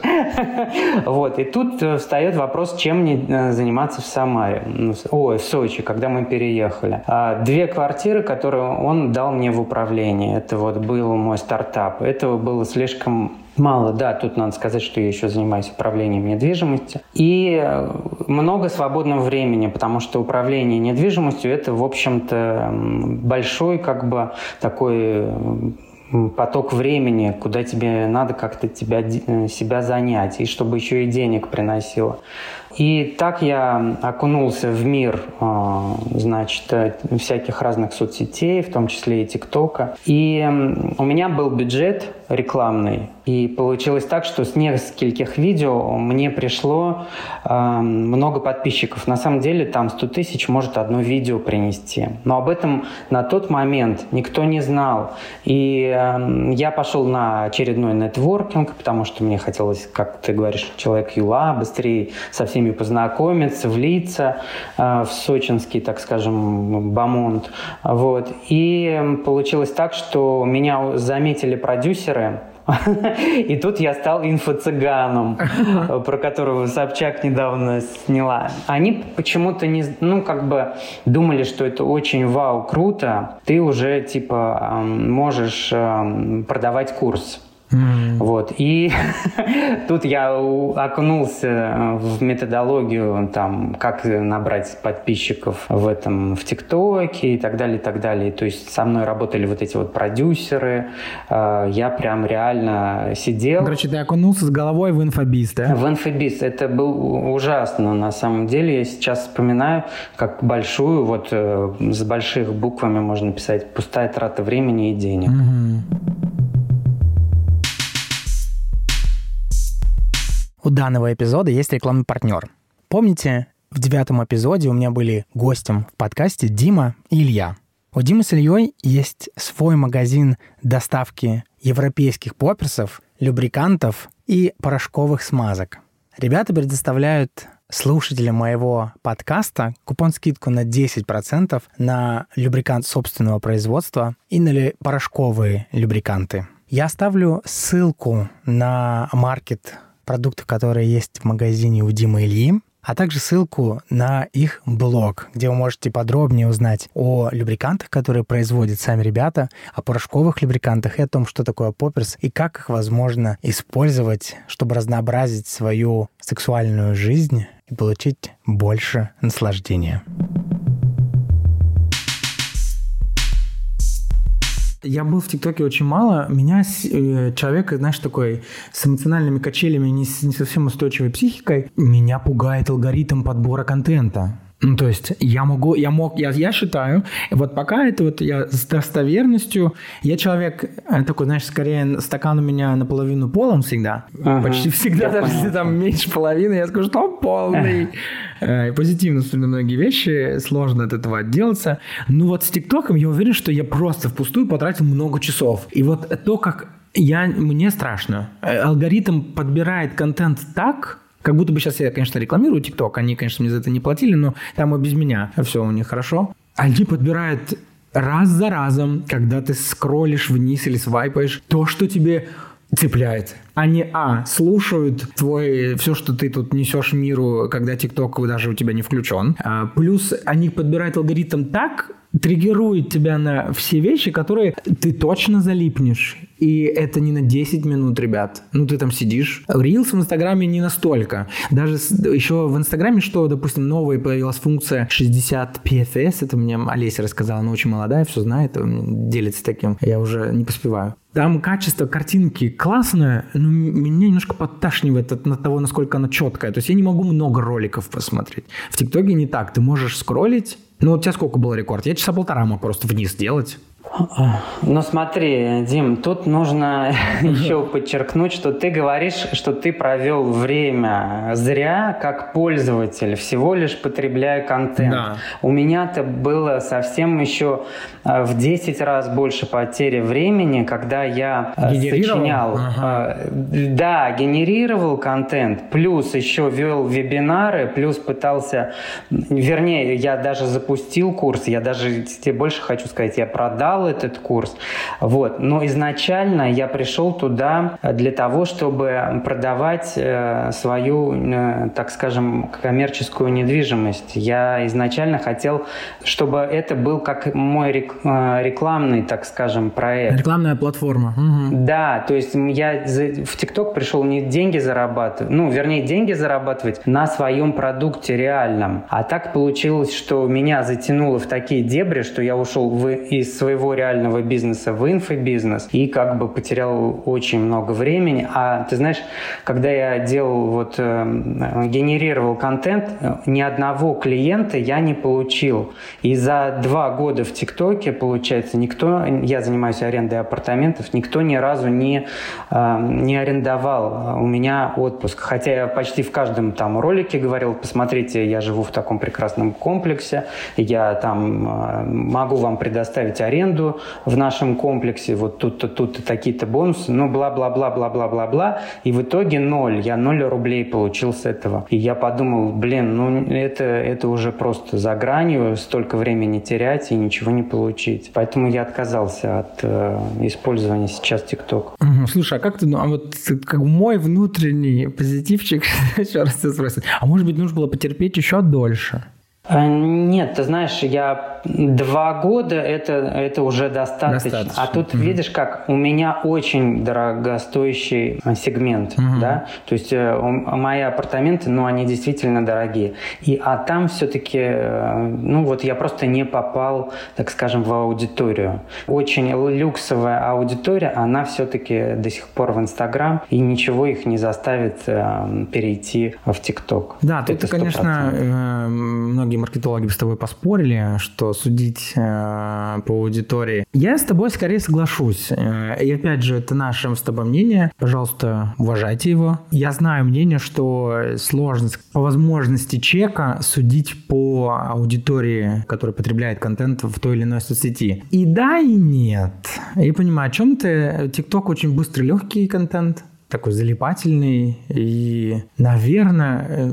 Вот. И тут э, встает вопрос, чем мне э, заниматься в Самаре. Ну, ой, в Сочи, когда мы переехали. А, две квартиры, которые он дал мне в управление. Это вот был мой стартап. Этого было слишком Мало, да, тут надо сказать, что я еще занимаюсь управлением недвижимостью. И э, много свободного времени, потому что управление недвижимостью – это, в общем-то, большой как бы такой поток времени, куда тебе надо как-то тебя, э, себя занять, и чтобы еще и денег приносило. И так я окунулся в мир, а, значит, э, всяких разных соцсетей, в том числе и ТикТока. И у меня был бюджет рекламный. И получилось так, что с нескольких видео мне пришло э, много подписчиков. На самом деле там 100 тысяч может одно видео принести. Но об этом на тот момент никто не знал. И э, я пошел на очередной нетворкинг, потому что мне хотелось, как ты говоришь, человек юла, быстрее со всеми ними познакомиться, влиться э, в сочинский, так скажем, бамонт. Вот. И получилось так, что меня заметили продюсеры, и тут я стал инфо-цыганом, про которого Собчак недавно сняла. Они почему-то не, ну, как бы думали, что это очень вау, круто. Ты уже, типа, можешь продавать курс. Вот. И тут я окунулся в методологию, там, как набрать подписчиков в этом, в ТикТоке и так далее, и так далее. То есть со мной работали вот эти вот продюсеры. А, я прям реально сидел. Короче, ты окунулся с головой в инфобиз, да? В инфобиз. Это был ужасно, на самом деле. Я сейчас вспоминаю, как большую, вот э, с больших буквами можно писать, пустая трата времени и денег. Mm-hmm. У данного эпизода есть рекламный партнер. Помните, в девятом эпизоде у меня были гостем в подкасте Дима и Илья. У Димы с Ильей есть свой магазин доставки европейских поперсов, любрикантов и порошковых смазок. Ребята предоставляют слушателям моего подкаста купон скидку на 10% на любрикант собственного производства и на порошковые любриканты. Я оставлю ссылку на маркет продукты, которые есть в магазине у Димы Ильи, а также ссылку на их блог, где вы можете подробнее узнать о любрикантах, которые производят сами ребята, о порошковых любрикантах и о том, что такое попперс и как их возможно использовать, чтобы разнообразить свою сексуальную жизнь и получить больше наслаждения. Я был в ТикТоке очень мало. Меня э, человек, знаешь, такой с эмоциональными качелями, не, не совсем устойчивой психикой, меня пугает алгоритм подбора контента. Ну, то есть я могу, я мог, я, я считаю, вот пока это вот я с достоверностью, я человек э, такой, знаешь, скорее стакан у меня наполовину полон всегда, ага, почти всегда, даже если там меньше половины, я скажу, что он полный. Ага. Позитивно смотрю на многие вещи, сложно от этого отделаться. Ну вот с ТикТоком я уверен, что я просто впустую потратил много часов. И вот то, как я, мне страшно. Э, алгоритм подбирает контент так, как будто бы сейчас я, конечно, рекламирую ТикТок, они, конечно, мне за это не платили, но там и без меня все у них хорошо. Они подбирают раз за разом, когда ты скроллишь вниз или свайпаешь, то, что тебе цепляет. Они, а, слушают твой, все, что ты тут несешь миру, когда ТикТок даже у тебя не включен. А, плюс они подбирают алгоритм так, триггерует тебя на все вещи, которые ты точно залипнешь. И это не на 10 минут, ребят. Ну, ты там сидишь. Reels в Инстаграме не настолько. Даже еще в Инстаграме, что, допустим, новая появилась функция 60 PFS. Это мне Олеся рассказала. Она очень молодая, все знает, делится таким. Я уже не поспеваю. Там качество картинки классное, но меня немножко подташнивает от, от того, насколько она четкая. То есть я не могу много роликов посмотреть. В ТикТоке не так. Ты можешь скроллить. Ну, у тебя сколько был рекорд? Я часа полтора мог просто вниз делать. Ну смотри, Дим, тут нужно еще подчеркнуть, что ты говоришь, что ты провел время зря как пользователь, всего лишь потребляя контент. Да. У меня-то было совсем еще э, в 10 раз больше потери времени, когда я э, сочинял. Ага. Э, да, генерировал контент, плюс еще вел вебинары, плюс пытался, вернее, я даже запустил курс, я даже тебе больше хочу сказать, я продал этот курс. Вот. Но изначально я пришел туда для того, чтобы продавать э, свою, э, так скажем, коммерческую недвижимость. Я изначально хотел, чтобы это был как мой э, рекламный, так скажем, проект. Рекламная платформа. Угу. Да, то есть я в ТикТок пришел не деньги зарабатывать, ну, вернее, деньги зарабатывать на своем продукте реальном. А так получилось, что меня затянуло в такие дебри, что я ушел в, из своего реального бизнеса в инфобизнес и как бы потерял очень много времени. А ты знаешь, когда я делал вот э, генерировал контент, ни одного клиента я не получил. И за два года в ТикТоке, получается, никто, я занимаюсь арендой апартаментов, никто ни разу не, э, не арендовал у меня отпуск. Хотя я почти в каждом там ролике говорил, посмотрите, я живу в таком прекрасном комплексе, я там э, могу вам предоставить аренду, в нашем комплексе, вот тут-то, тут-то такие-то бонусы, ну, бла-бла-бла-бла-бла-бла-бла, и в итоге ноль, я ноль рублей получил с этого. И я подумал, блин, ну, это, это уже просто за гранью, столько времени терять и ничего не получить. Поэтому я отказался от э, использования сейчас ТикТок. Угу, слушай, а как ты, ну, а вот как мой внутренний позитивчик, еще раз тебя спросить, а может быть, нужно было потерпеть еще дольше? А, нет, ты знаешь, я два года это, это уже достаточно. достаточно. А тут mm видишь, как у меня очень дорогостоящий сегмент, mm да, то есть э, мои апартаменты, ну, они действительно дорогие. И, а там все-таки, э, ну, вот я просто не попал, так скажем, в аудиторию. Очень люксовая аудитория, она все-таки до сих пор в Инстаграм, и ничего их не заставит э, перейти в ТикТок. Да, тут, конечно, э, многие многие маркетологи с тобой поспорили, что судить э, по аудитории. Я с тобой скорее соглашусь. Э, и опять же, это наше с тобой мнение. Пожалуйста, уважайте его. Я знаю мнение, что сложность по возможности чека судить по аудитории, которая потребляет контент в той или иной соцсети. И да, и нет. Я понимаю, о чем ты. ТикТок очень быстрый, легкий контент такой залипательный. И, наверное, э,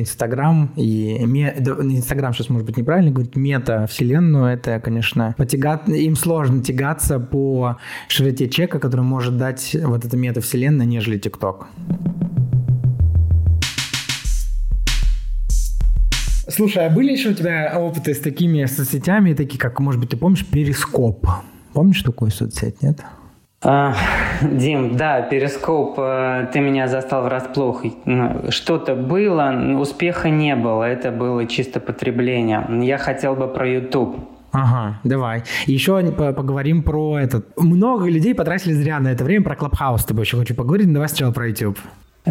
Инстаграм и... Инстаграм сейчас, может быть, неправильно говорить, мета-вселенную, это, конечно, потягать... им сложно тягаться по широте чека, который может дать вот эта мета-вселенная, нежели ТикТок. Слушай, а были еще у тебя опыты с такими соцсетями, такие как, может быть, ты помнишь, Перископ? Помнишь такую соцсеть, нет? А, Дим, да, перископ, э, ты меня застал врасплох. Что-то было, успеха не было, это было чисто потребление. Я хотел бы про YouTube. Ага, давай. Еще поговорим про этот. Много людей потратили зря на это время. Про Clubhouse с тобой еще хочу поговорить. Давай сначала про YouTube.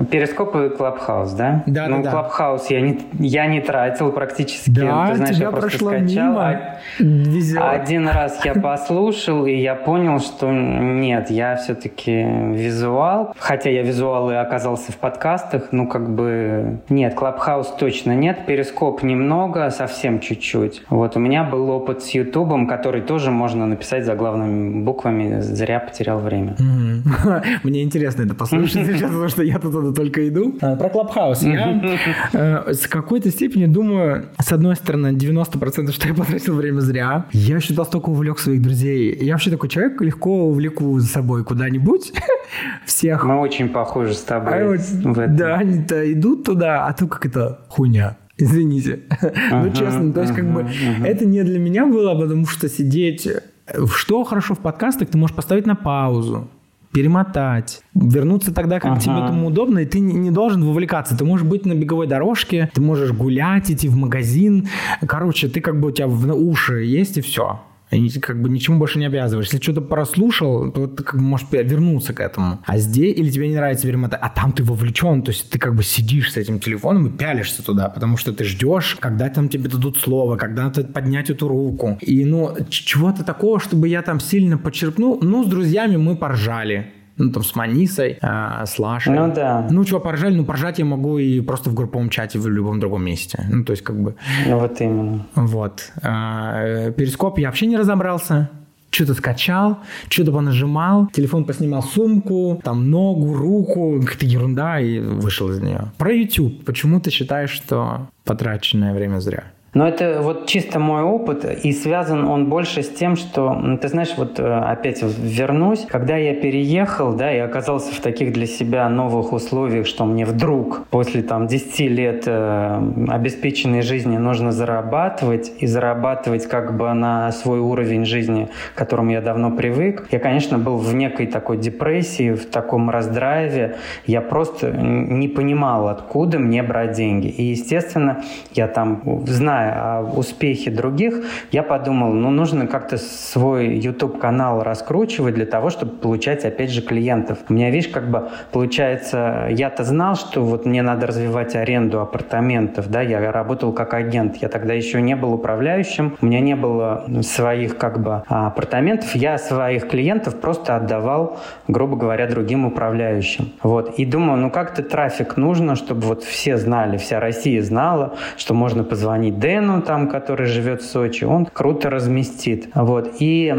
Periscope и Clubhouse, да? Да, ну, да, Clubhouse я не, я не тратил практически. Да, Ты знаешь, тебя я просто прошло скачал. Мимо. Везет. Один раз я послушал, и я понял, что нет, я все-таки визуал. Хотя я визуал и оказался в подкастах, ну как бы нет, Clubhouse точно нет, Перископ немного, совсем чуть-чуть. Вот у меня был опыт с Ютубом, который тоже можно написать за главными буквами, зря потерял время. Мне интересно это послушать сейчас, потому что я тут оттуда только иду. А, про Clubhouse. Я э, с какой-то степени думаю, с одной стороны, 90% что я потратил время зря. Я еще настолько увлек своих друзей. Я вообще такой человек, легко увлеку за собой куда-нибудь всех. Мы очень похожи с тобой а. Да, они-то идут туда, а то как это хуйня. Извините. ну, честно, то есть, как бы, это не для меня было, потому что сидеть... Что хорошо в подкастах, ты можешь поставить на паузу перемотать, вернуться тогда, как ага. тебе этому удобно, и ты не должен вовлекаться. Ты можешь быть на беговой дорожке, ты можешь гулять, идти в магазин. Короче, ты как бы у тебя в уши есть и все. И как бы ничему больше не обязываешь. Если что-то прослушал, то ты как бы можешь вернуться к этому. А здесь, или тебе не нравится перемотать, а там ты вовлечен, то есть ты как бы сидишь с этим телефоном и пялишься туда, потому что ты ждешь, когда там тебе дадут слово, когда надо поднять эту руку. И ну, чего-то такого, чтобы я там сильно подчеркнул, ну, с друзьями мы поржали ну, там, с Манисой, э, с Лашей. Ну, да. Ну, чего поржали? Ну, поржать я могу и просто в групповом чате в любом другом месте. Ну, то есть, как бы... Ну, вот именно. Вот. Э, перископ я вообще не разобрался что-то скачал, что-то понажимал, телефон поснимал сумку, там ногу, руку, какая-то ерунда и вышел из нее. Про YouTube. Почему ты считаешь, что потраченное время зря? Но это вот чисто мой опыт, и связан он больше с тем, что, ты знаешь, вот э, опять вернусь, когда я переехал, да, и оказался в таких для себя новых условиях, что мне вдруг после там 10 лет э, обеспеченной жизни нужно зарабатывать, и зарабатывать как бы на свой уровень жизни, к которому я давно привык, я, конечно, был в некой такой депрессии, в таком раздрайве, я просто не понимал, откуда мне брать деньги. И, естественно, я там знаю, зная о успехе других, я подумал, ну, нужно как-то свой YouTube-канал раскручивать для того, чтобы получать, опять же, клиентов. У меня, видишь, как бы получается, я-то знал, что вот мне надо развивать аренду апартаментов, да, я работал как агент, я тогда еще не был управляющим, у меня не было своих как бы апартаментов, я своих клиентов просто отдавал, грубо говоря, другим управляющим. Вот. И думаю, ну как-то трафик нужно, чтобы вот все знали, вся Россия знала, что можно позвонить Дэну, там, который живет в Сочи, он круто разместит. Вот. И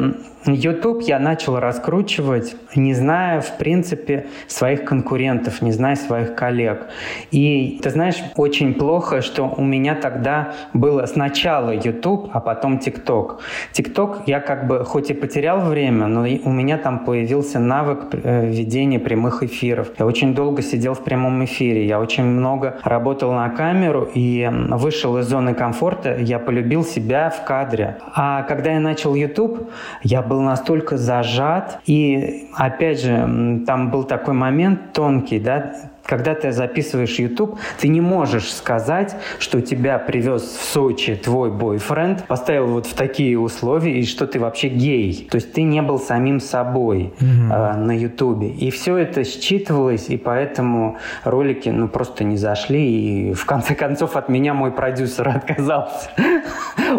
YouTube я начал раскручивать, не зная, в принципе, своих конкурентов, не зная своих коллег. И, ты знаешь, очень плохо, что у меня тогда было сначала YouTube, а потом TikTok. TikTok я как бы, хоть и потерял время, но у меня там появился навык э, ведения прямых эфиров. Я очень долго сидел в прямом эфире, я очень много работал на камеру и вышел из зоны комфорта, я полюбил себя в кадре. А когда я начал YouTube, я был настолько зажат. И опять же, там был такой момент тонкий, да, когда ты записываешь YouTube, ты не можешь сказать, что тебя привез в Сочи твой бойфренд, поставил вот в такие условия, и что ты вообще гей. То есть ты не был самим собой mm-hmm. э, на YouTube. И все это считывалось, и поэтому ролики ну просто не зашли. И в конце концов от меня мой продюсер отказался.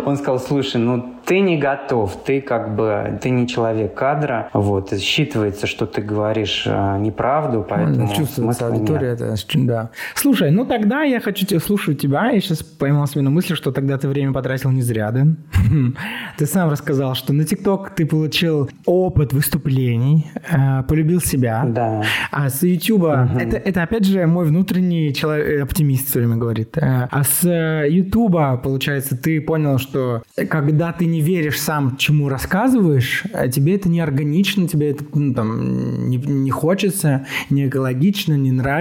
Он сказал, слушай, ну ты не готов, ты как бы, ты не человек кадра, вот, считывается, что ты говоришь э, неправду, поэтому ну, Чувствуется аудитория, это, да. Слушай, ну тогда я хочу тебя слушать тебя, я сейчас поймал себе на мысли, что тогда ты время потратил не зря, да? Ты сам рассказал, что на ТикТок ты получил опыт выступлений, э, полюбил себя. Да. А с Ютуба, угу. это, это опять же мой внутренний человек, э, оптимист все время говорит. А с Ютуба, получается, ты понял, что когда ты не веришь сам, чему рассказываешь, тебе это не органично, тебе это ну, там, не, не хочется, не экологично, не нравится,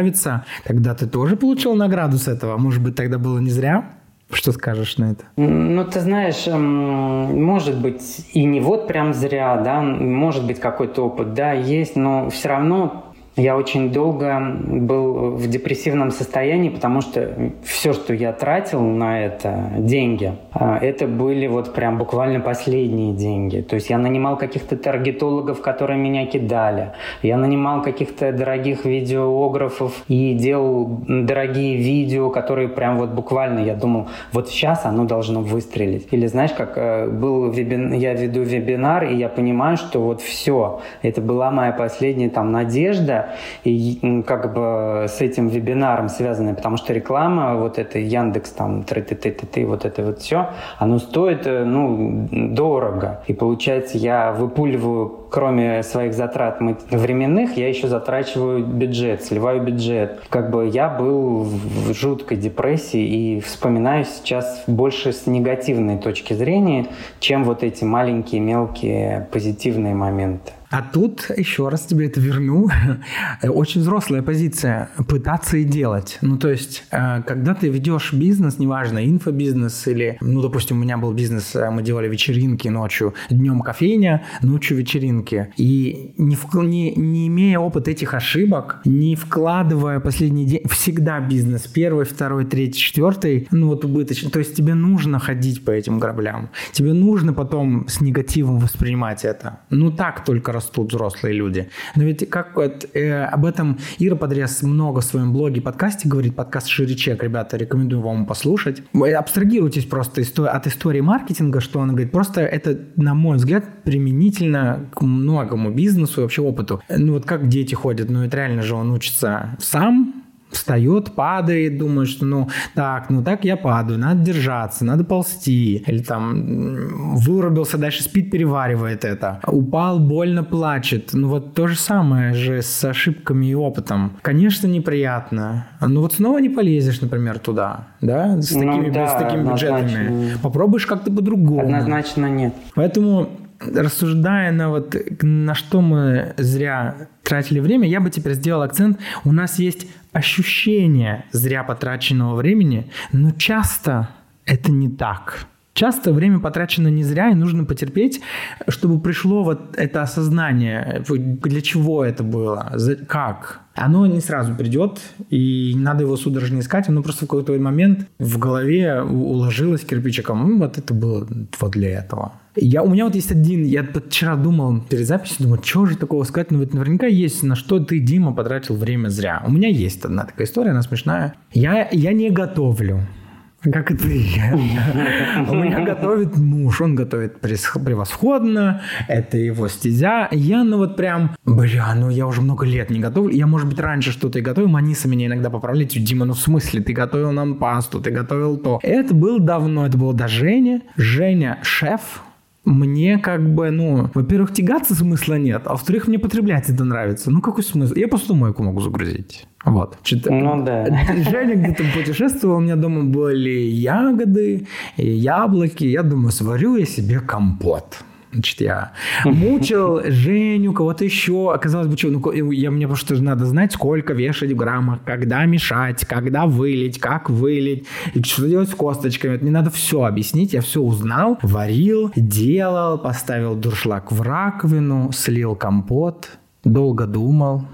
тогда ты тоже получил награду с этого. Может быть, тогда было не зря? Что скажешь на это? Ну, ты знаешь, эм, может быть, и не вот прям зря, да, может быть, какой-то опыт, да, есть, но все равно я очень долго был в депрессивном состоянии, потому что все, что я тратил на это, деньги, а, это были вот прям буквально последние деньги. То есть я нанимал каких-то таргетологов, которые меня кидали. Я нанимал каких-то дорогих видеографов и делал дорогие видео, которые прям вот буквально, я думал, вот сейчас оно должно выстрелить. Или знаешь, как э, был вебин... я веду вебинар, и я понимаю, что вот все, это была моя последняя там надежда, и как бы с этим вебинаром связанная, потому что реклама, вот это Яндекс, там, ты ты ты ты вот это вот все, оно стоит, э, ну, дорого. И получается, я выпуливаю, кроме своих затрат временных, я еще затрачиваю бюджет, сливаю бюджет. Как бы я был в жуткой депрессии и вспоминаю сейчас больше с негативной точки зрения, чем вот эти маленькие, мелкие позитивные моменты. А тут, еще раз тебе это верну, очень взрослая позиция – пытаться и делать. Ну, то есть, э, когда ты ведешь бизнес, неважно, инфобизнес или, ну, допустим, у меня был бизнес, э, мы делали вечеринки ночью, днем кофейня, ночью вечеринки. И не, не, не имея опыта этих ошибок, не вкладывая последний день, всегда бизнес, первый, второй, третий, четвертый, ну, вот убыточный. То есть, тебе нужно ходить по этим граблям. Тебе нужно потом с негативом воспринимать это. Ну, так только растут взрослые люди. Но ведь как вот, э, об этом Ира Подрез много в своем блоге, подкасте говорит, подкаст «Шире чек», ребята, рекомендую вам послушать. Абстрагируйтесь просто от истории маркетинга, что он говорит, просто это, на мой взгляд, применительно к многому бизнесу и вообще опыту. Ну вот как дети ходят, ну это реально же он учится сам, встает, падает, думает, что ну так, ну так я падаю, надо держаться, надо ползти. Или там вырубился, дальше спит, переваривает это. Упал, больно плачет. Ну вот то же самое же с ошибками и опытом. Конечно, неприятно. Ну вот снова не полезешь, например, туда, да, с ну такими, ну, да, с такими бюджетами. Попробуешь как-то по-другому. Однозначно нет. Поэтому рассуждая на вот на что мы зря тратили время, я бы теперь сделал акцент. У нас есть ощущение зря потраченного времени, но часто это не так. Часто время потрачено не зря, и нужно потерпеть, чтобы пришло вот это осознание, для чего это было, как. Оно не сразу придет, и не надо его судорожно искать, оно просто в какой-то момент в голове уложилось кирпичиком. Ну, вот это было вот для этого. Я, у меня вот есть один, я вчера думал перед записью, думаю, что же такого сказать, ну ведь наверняка есть, на что ты, Дима, потратил время зря. У меня есть одна такая история, она смешная. Я, я не готовлю. Как и ты. У меня готовит муж, он готовит превосходно, это его стезя. Я, ну вот прям, бля, ну я уже много лет не готовлю. Я, может быть, раньше что-то и готовил, Маниса меня иногда поправляет. Дима, ну в смысле, ты готовил нам пасту, ты готовил то. Это было давно, это было до Жени. Женя шеф, мне как бы, ну, во-первых, тягаться смысла нет, а во-вторых, мне потреблять это нравится. Ну, какой смысл? Я просто мойку могу загрузить. Вот. Что-то... Ну да. Женя где-то путешествовал, у меня дома были ягоды, яблоки. Я думаю, сварю я себе компот. Значит, я мучил Женю, кого-то еще. Оказалось бы, что, ну, я, мне просто надо знать, сколько вешать в граммах, когда мешать, когда вылить, как вылить, и что делать с косточками. Это мне надо все объяснить. Я все узнал, варил, делал, поставил дуршлаг в раковину, слил компот, долго думал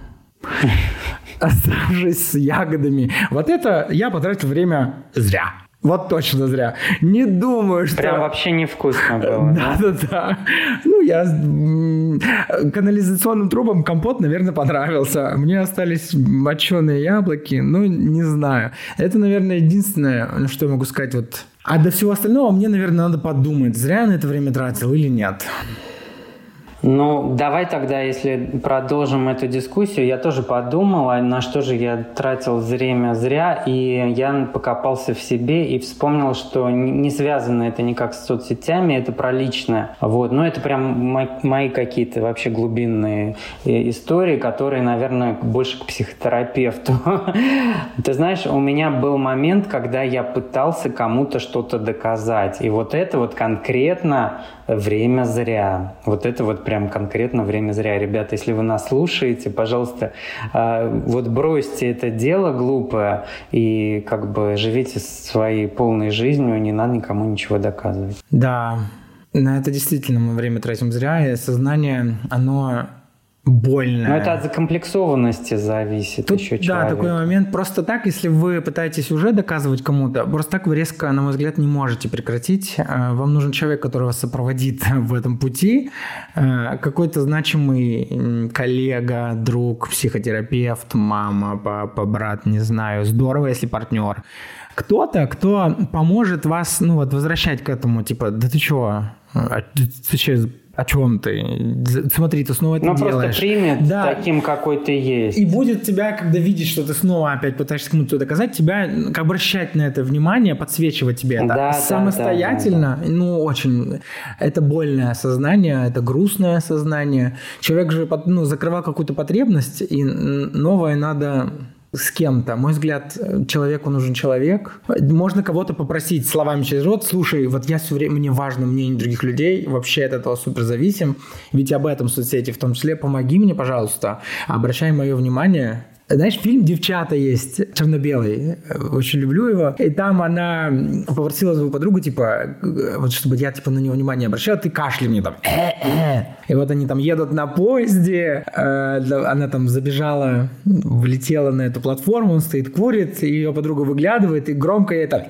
оставшись с ягодами. Вот это я потратил время зря. Вот точно зря. Не думаю, что... Прям вообще невкусно было. Да-да-да. Ну, я канализационным трубам компот, наверное, понравился. Мне остались моченые яблоки. Ну, не знаю. Это, наверное, единственное, что я могу сказать. Вот. А до всего остального мне, наверное, надо подумать, зря я на это время тратил или нет. Ну, давай тогда, если продолжим эту дискуссию, я тоже подумал, а на что же я тратил время зря, и я покопался в себе и вспомнил, что не связано это никак с соцсетями, это про личное. Вот. Но это прям мои какие-то вообще глубинные э, истории, которые, наверное, больше к психотерапевту. Ты знаешь, у меня был момент, когда я пытался кому-то что-то доказать, и вот это вот конкретно время зря. Вот это вот прям конкретно время зря. Ребята, если вы нас слушаете, пожалуйста, а, вот бросьте это дело глупое и как бы живите своей полной жизнью, не надо никому ничего доказывать. Да, на это действительно мы время тратим зря, и сознание, оно больно. Но это от закомплексованности зависит Тут, еще человек. Да, такой момент. Просто так, если вы пытаетесь уже доказывать кому-то, просто так вы резко, на мой взгляд, не можете прекратить. Э, вам нужен человек, который вас сопроводит в этом пути. Э, какой-то значимый коллега, друг, психотерапевт, мама, папа, брат, не знаю. Здорово, если партнер. Кто-то, кто поможет вас, ну вот, возвращать к этому, типа, да ты чего? А ты, ты, о чем ты. Смотри, ты снова это ну, делаешь. Просто примет да. таким, какой ты есть. И будет тебя, когда видит, что ты снова опять пытаешься кому-то доказать, тебя как обращать на это внимание, подсвечивать тебе это. Да, Самостоятельно, да, да, да. ну, очень... Это больное осознание, это грустное осознание. Человек же ну, закрывал какую-то потребность, и новое надо с кем-то. Мой взгляд, человеку нужен человек. Можно кого-то попросить словами через рот, слушай, вот я все время, мне важно мнение других людей, вообще от этого супер зависим, ведь об этом соцсети в том числе, помоги мне, пожалуйста, обращай мое внимание, знаешь, фильм «Девчата» есть, черно-белый, очень люблю его. И там она попросила свою подругу, типа, вот чтобы я, типа, на него внимание обращал, ты кашляй мне там. И вот они там едут на поезде, э, она там забежала, влетела на эту платформу, он стоит, курит, и ее подруга выглядывает, и громко ей там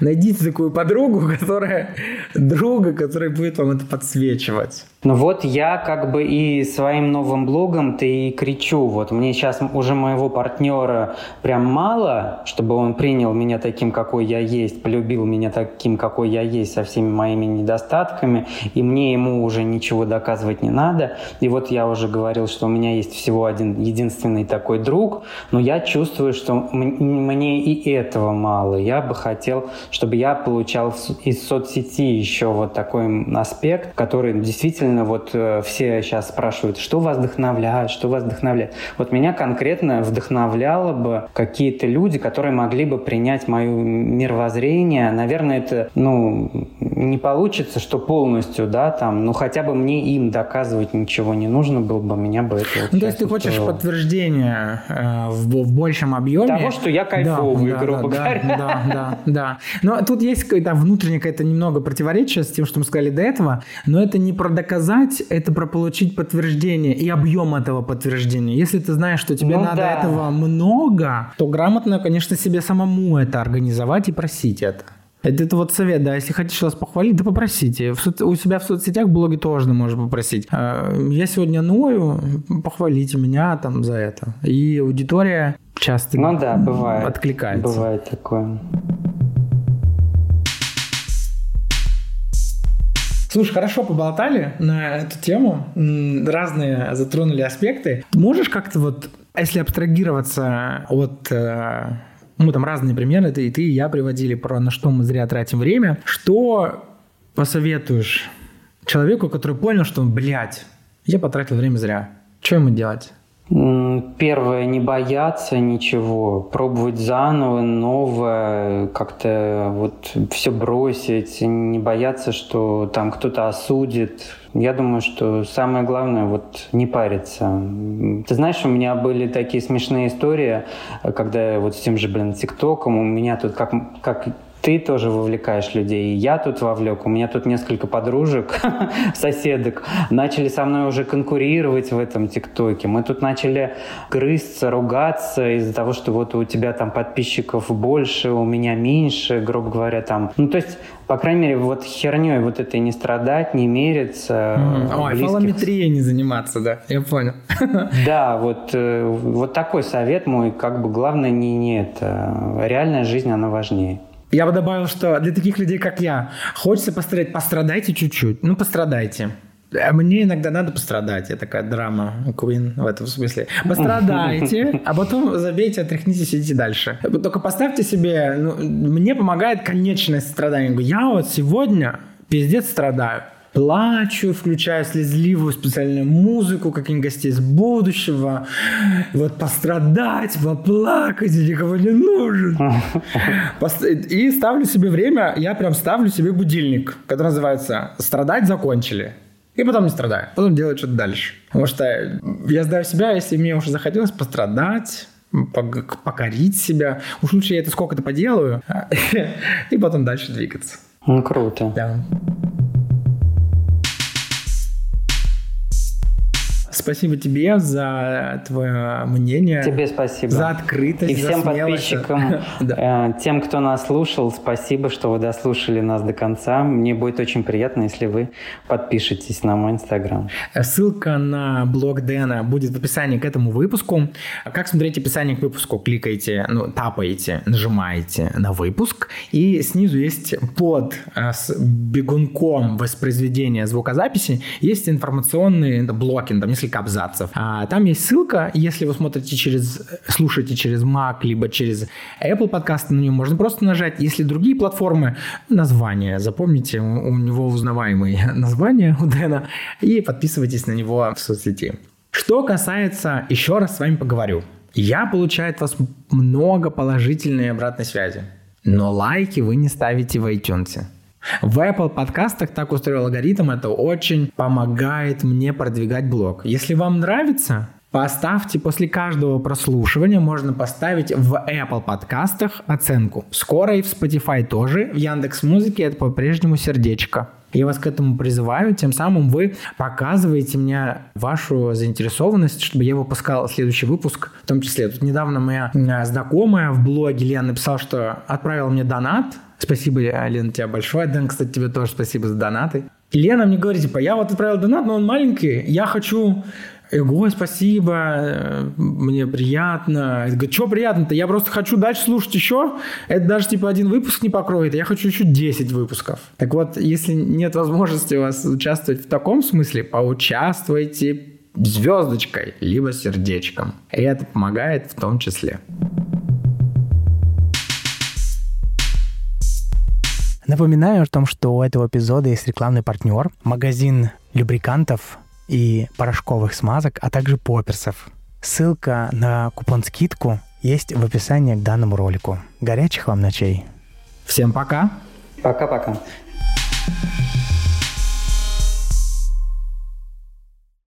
Найдите такую подругу, которая, друга, который будет вам это подсвечивать. Ну вот я как бы и своим новым блогом ты и кричу. Вот мне сейчас уже моего партнера прям мало, чтобы он принял меня таким, какой я есть, полюбил меня таким, какой я есть, со всеми моими недостатками, и мне ему уже ничего доказывать не надо. И вот я уже говорил, что у меня есть всего один единственный такой друг, но я чувствую, что мне и этого мало. Я бы хотел, чтобы я получал из соцсети еще вот такой аспект, который действительно действительно вот э, все сейчас спрашивают, что вас вдохновляет, что вас вдохновляет. Вот меня конкретно вдохновляло бы какие-то люди, которые могли бы принять мое мировоззрение. Наверное, это, ну, не получится, что полностью, да, там, ну, хотя бы мне им доказывать ничего не нужно было бы, меня бы это... Ну, то есть ты хочешь подтверждения э, в, в большем объеме? Того, что я кайфовый, да, грубо да, говоря. Да, да, да, да. Но тут есть какое-то внутреннее какое-то немного противоречие с тем, что мы сказали до этого, но это не про доказать доказать, это про получить подтверждение и объем этого подтверждения. Если ты знаешь, что тебе ну, надо да. этого много, то грамотно, конечно, себе самому это организовать и просить это. Это, это вот совет, да, если хотите вас похвалить, да попросите. В со- у себя в соцсетях блоги тоже можно попросить. А, я сегодня ною, похвалите меня там за это. И аудитория часто ну, да, бывает. откликается. Бывает такое. Слушай, хорошо поболтали на эту тему, разные затронули аспекты. Можешь как-то вот, если абстрагироваться от э, мы там разные примеры, ты и ты, и я приводили про на что мы зря тратим время. Что посоветуешь человеку, который понял, что, блядь, я потратил время зря. Что ему делать? Первое, не бояться ничего, пробовать заново, новое, как-то вот все бросить, не бояться, что там кто-то осудит. Я думаю, что самое главное вот не париться. Ты знаешь, у меня были такие смешные истории, когда вот с тем же, блин, ТикТоком, у меня тут как, как ты тоже вовлекаешь людей, и я тут вовлек. У меня тут несколько подружек, соседок, начали со мной уже конкурировать в этом ТикТоке. Мы тут начали грызться, ругаться из-за того, что вот у тебя там подписчиков больше, у меня меньше, грубо говоря, там. Ну, то есть, по крайней мере, вот херней вот этой не страдать, не мериться. Mm-hmm. Ой, фалометрией не заниматься, да, я понял. Да, вот, э, вот такой совет мой, как бы главное не, не это. Реальная жизнь, она важнее. Я бы добавил, что для таких людей, как я, хочется пострадать, пострадайте чуть-чуть. Ну, пострадайте. А мне иногда надо пострадать. Я такая драма Queen в этом смысле. Пострадайте, а потом забейте, отряхнитесь, идите дальше. Только поставьте себе... Ну, мне помогает конечность страдания. Я вот сегодня пиздец страдаю плачу, включаю слезливую специальную музыку, каких-нибудь гостей из будущего. Вот пострадать, поплакать, никого не нужен. И ставлю себе время, я прям ставлю себе будильник, который называется «Страдать закончили». И потом не страдаю. Потом делаю что-то дальше. Потому что я знаю себя, если мне уже захотелось пострадать, покорить себя. Уж лучше я это сколько-то поделаю, и потом дальше двигаться. Ну, круто. Да. Спасибо тебе за твое мнение. Тебе спасибо. За открытость, И всем за подписчикам, э, тем, кто нас слушал, спасибо, что вы дослушали нас до конца. Мне будет очень приятно, если вы подпишетесь на мой инстаграм. Ссылка на блог Дэна будет в описании к этому выпуску. Как смотреть описание к выпуску? Кликайте, ну, тапаете, нажимаете на выпуск, и снизу есть под э, с бегунком воспроизведения звукозаписи есть информационные блоки, там несколько абзацев. А, там есть ссылка, если вы смотрите через, слушаете через Mac, либо через Apple подкасты, на нее можно просто нажать. Если другие платформы, название, запомните, у, него узнаваемые названия у Дэна, и подписывайтесь на него в соцсети. Что касается, еще раз с вами поговорю, я получаю от вас много положительной обратной связи, но лайки вы не ставите в iTunes. В Apple подкастах так устроил алгоритм, это очень помогает мне продвигать блог. Если вам нравится, Поставьте после каждого прослушивания, можно поставить в Apple подкастах оценку. Скоро и в Spotify тоже, в Яндекс Музыке это по-прежнему сердечко. Я вас к этому призываю, тем самым вы показываете мне вашу заинтересованность, чтобы я выпускал следующий выпуск, в том числе. Тут недавно моя знакомая в блоге Лена написала, что отправила мне донат, Спасибо, Лена, тебе большое. Дэн, кстати, тебе тоже спасибо за донаты. Лена мне говорит, типа, я вот отправил донат, но он маленький, я хочу Ого, спасибо, мне приятно. Я говорю, что приятно-то? Я просто хочу дальше слушать еще. Это даже типа один выпуск не покроет, я хочу еще 10 выпусков. Так вот, если нет возможности у вас участвовать в таком смысле, поучаствуйте звездочкой, либо сердечком. И это помогает в том числе. Напоминаю о том, что у этого эпизода есть рекламный партнер, магазин любрикантов и порошковых смазок, а также поперсов. Ссылка на купон-скидку есть в описании к данному ролику. Горячих вам ночей. Всем пока. Пока-пока.